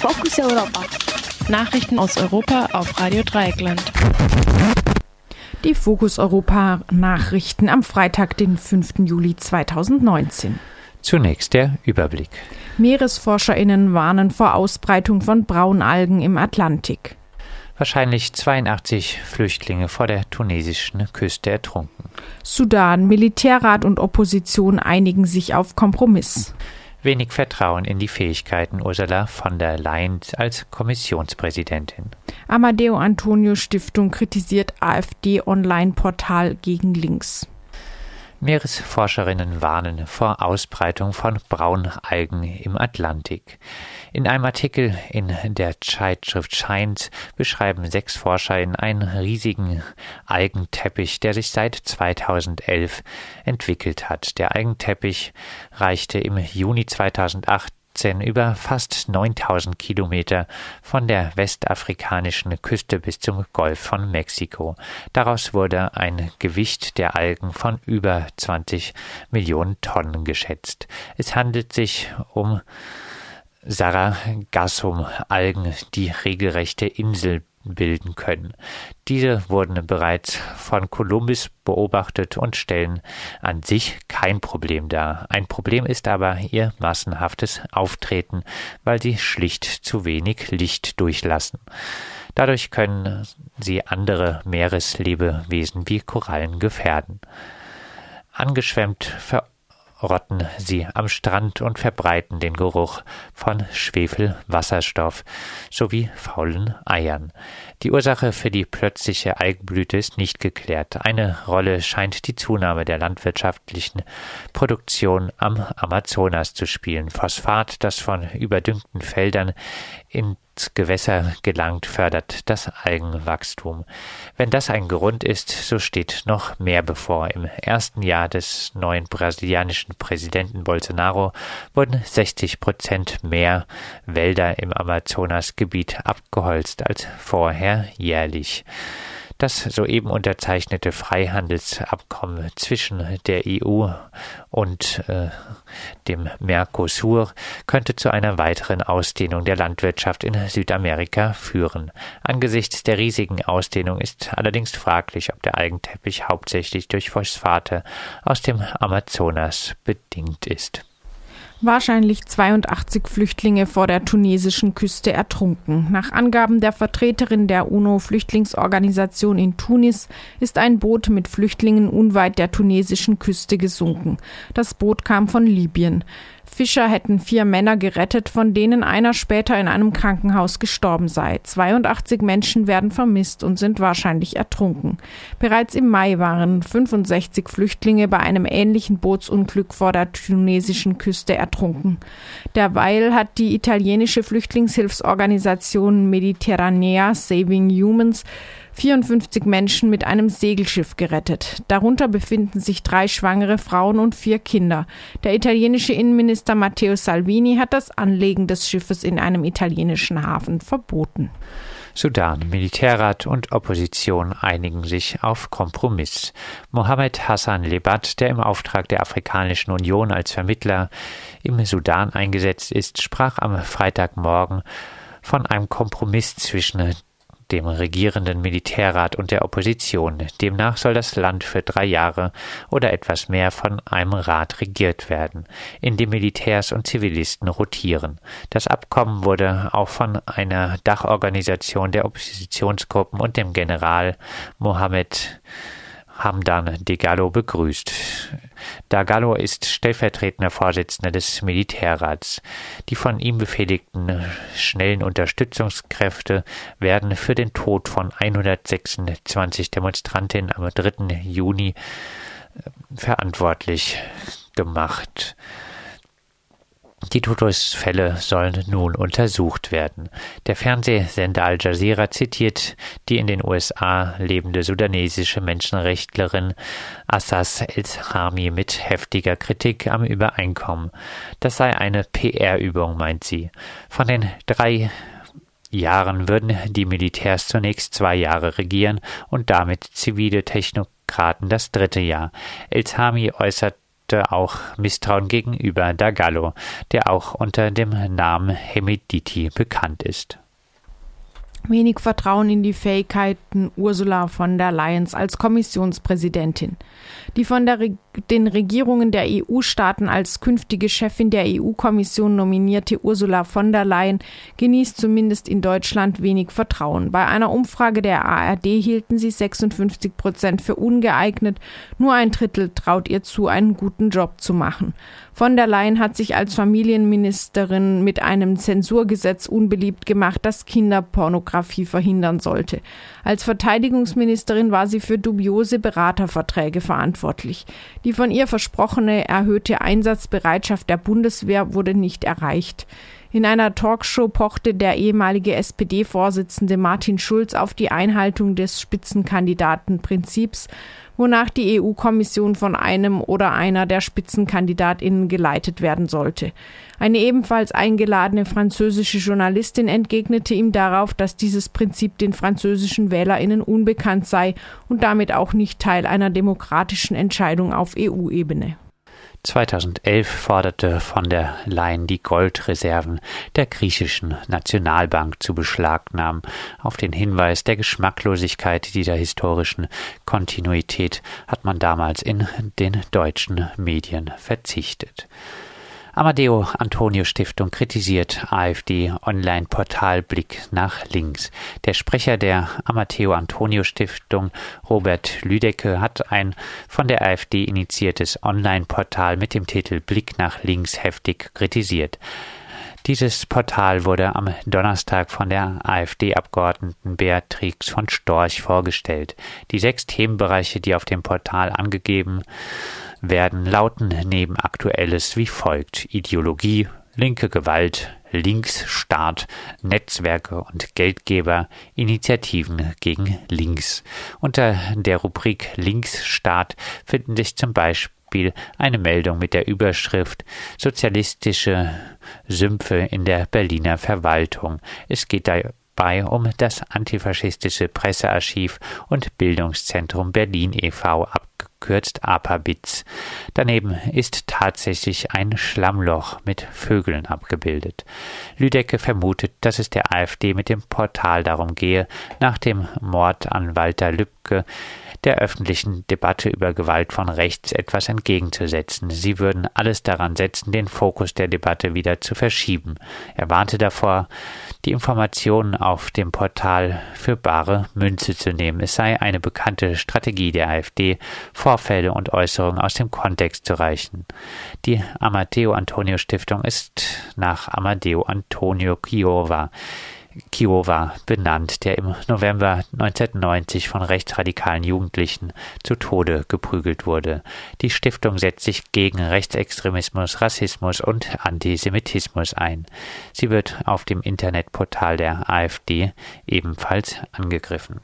Fokus Europa. Nachrichten aus Europa auf Radio Dreieckland. Die Fokus Europa Nachrichten am Freitag, den 5. Juli 2019. Zunächst der Überblick. Meeresforscherinnen warnen vor Ausbreitung von Braunalgen im Atlantik. Wahrscheinlich 82 Flüchtlinge vor der tunesischen Küste ertrunken. Sudan, Militärrat und Opposition einigen sich auf Kompromiss wenig Vertrauen in die Fähigkeiten Ursula von der Leyen als Kommissionspräsidentin. Amadeo Antonio Stiftung kritisiert AfD-Online-Portal gegen links. Meeresforscherinnen warnen vor Ausbreitung von Braunalgen im Atlantik. In einem Artikel in der Zeitschrift Science beschreiben sechs ForscherInnen einen riesigen Algenteppich, der sich seit 2011 entwickelt hat. Der Algenteppich reichte im Juni 2008 über fast 9000 Kilometer von der westafrikanischen Küste bis zum Golf von Mexiko. Daraus wurde ein Gewicht der Algen von über 20 Millionen Tonnen geschätzt. Es handelt sich um Sargassum-Algen, die regelrechte Insel bilden können. Diese wurden bereits von Kolumbus beobachtet und stellen an sich kein Problem dar. Ein Problem ist aber ihr massenhaftes Auftreten, weil sie schlicht zu wenig Licht durchlassen. Dadurch können sie andere Meereslebewesen wie Korallen gefährden. Angeschwemmt ver rotten sie am Strand und verbreiten den Geruch von Schwefelwasserstoff sowie faulen Eiern. Die Ursache für die plötzliche Algenblüte ist nicht geklärt. Eine Rolle scheint die Zunahme der landwirtschaftlichen Produktion am Amazonas zu spielen. Phosphat, das von überdüngten Feldern in Gewässer gelangt, fördert das Algenwachstum. Wenn das ein Grund ist, so steht noch mehr bevor. Im ersten Jahr des neuen brasilianischen Präsidenten Bolsonaro wurden 60 Prozent mehr Wälder im Amazonasgebiet abgeholzt als vorher jährlich. Das soeben unterzeichnete Freihandelsabkommen zwischen der EU und äh, dem Mercosur könnte zu einer weiteren Ausdehnung der Landwirtschaft in Südamerika führen. Angesichts der riesigen Ausdehnung ist allerdings fraglich, ob der Algenteppich hauptsächlich durch Phosphate aus dem Amazonas bedingt ist wahrscheinlich 82 Flüchtlinge vor der tunesischen Küste ertrunken. Nach Angaben der Vertreterin der UNO-Flüchtlingsorganisation in Tunis ist ein Boot mit Flüchtlingen unweit der tunesischen Küste gesunken. Das Boot kam von Libyen. Fischer hätten vier Männer gerettet, von denen einer später in einem Krankenhaus gestorben sei. 82 Menschen werden vermisst und sind wahrscheinlich ertrunken. Bereits im Mai waren 65 Flüchtlinge bei einem ähnlichen Bootsunglück vor der tunesischen Küste ertrunken. Derweil hat die italienische Flüchtlingshilfsorganisation Mediterranea Saving Humans 54 Menschen mit einem Segelschiff gerettet. Darunter befinden sich drei schwangere Frauen und vier Kinder. Der italienische Innenminister Matteo Salvini hat das Anlegen des Schiffes in einem italienischen Hafen verboten. Sudan, Militärrat und Opposition einigen sich auf Kompromiss. Mohammed Hassan Lebat, der im Auftrag der Afrikanischen Union als Vermittler im Sudan eingesetzt ist, sprach am Freitagmorgen von einem Kompromiss zwischen dem regierenden Militärrat und der Opposition. Demnach soll das Land für drei Jahre oder etwas mehr von einem Rat regiert werden, in dem Militärs und Zivilisten rotieren. Das Abkommen wurde auch von einer Dachorganisation der Oppositionsgruppen und dem General Mohammed Hamdan Degallo begrüßt. Dagallo ist stellvertretender Vorsitzender des Militärrats. Die von ihm befehligten schnellen Unterstützungskräfte werden für den Tod von 126 Demonstrantinnen am 3. Juni äh, verantwortlich gemacht. Die Todesfälle sollen nun untersucht werden. Der Fernsehsender Al Jazeera zitiert die in den USA lebende sudanesische Menschenrechtlerin Assas El-Hami mit heftiger Kritik am Übereinkommen. Das sei eine PR-Übung, meint sie. Von den drei Jahren würden die Militärs zunächst zwei Jahre regieren und damit zivile Technokraten das dritte Jahr. El-Hami äußert äußerte auch Misstrauen gegenüber Dagallo, der auch unter dem Namen Hemediti bekannt ist wenig Vertrauen in die Fähigkeiten Ursula von der Leyen als Kommissionspräsidentin. Die von der, den Regierungen der EU-Staaten als künftige Chefin der EU-Kommission nominierte Ursula von der Leyen genießt zumindest in Deutschland wenig Vertrauen. Bei einer Umfrage der ARD hielten sie 56 Prozent für ungeeignet, nur ein Drittel traut ihr zu, einen guten Job zu machen. Von der Leyen hat sich als Familienministerin mit einem Zensurgesetz unbeliebt gemacht, das Kinderpornografie verhindern sollte. Als Verteidigungsministerin war sie für dubiose Beraterverträge verantwortlich. Die von ihr versprochene erhöhte Einsatzbereitschaft der Bundeswehr wurde nicht erreicht. In einer Talkshow pochte der ehemalige SPD-Vorsitzende Martin Schulz auf die Einhaltung des Spitzenkandidatenprinzips wonach die EU-Kommission von einem oder einer der Spitzenkandidatinnen geleitet werden sollte. Eine ebenfalls eingeladene französische Journalistin entgegnete ihm darauf, dass dieses Prinzip den französischen Wählerinnen unbekannt sei und damit auch nicht Teil einer demokratischen Entscheidung auf EU-Ebene. 2011 forderte von der Leyen die Goldreserven der griechischen Nationalbank zu beschlagnahmen, auf den Hinweis der Geschmacklosigkeit dieser historischen Kontinuität hat man damals in den deutschen Medien verzichtet. Amadeo Antonio Stiftung kritisiert AfD Online-Portal Blick nach links. Der Sprecher der Amadeo Antonio Stiftung, Robert Lüdecke, hat ein von der AfD initiiertes Online-Portal mit dem Titel Blick nach links heftig kritisiert. Dieses Portal wurde am Donnerstag von der AfD-Abgeordneten Beatrix von Storch vorgestellt. Die sechs Themenbereiche, die auf dem Portal angegeben werden lauten neben Aktuelles wie folgt Ideologie, linke Gewalt, Linksstaat, Netzwerke und Geldgeber, Initiativen gegen Links. Unter der Rubrik Linksstaat finden sich zum Beispiel eine Meldung mit der Überschrift Sozialistische Sümpfe in der Berliner Verwaltung. Es geht dabei um das antifaschistische Pressearchiv und Bildungszentrum Berlin e.V. ab abgekürzt APABITS. Daneben ist tatsächlich ein Schlammloch mit Vögeln abgebildet. Lüdecke vermutet, dass es der AfD mit dem Portal darum gehe, nach dem Mord an Walter Lübcke der öffentlichen Debatte über Gewalt von rechts etwas entgegenzusetzen. Sie würden alles daran setzen, den Fokus der Debatte wieder zu verschieben. Er warnte davor, die Informationen auf dem Portal für bare Münze zu nehmen. Es sei eine bekannte Strategie der AfD, Vorfälle und Äußerungen aus dem Kontext zu reichen. Die Amadeo Antonio Stiftung ist nach Amadeo Antonio Chiova Kiowa benannt, der im November 1990 von rechtsradikalen Jugendlichen zu Tode geprügelt wurde. Die Stiftung setzt sich gegen Rechtsextremismus, Rassismus und Antisemitismus ein. Sie wird auf dem Internetportal der AfD ebenfalls angegriffen.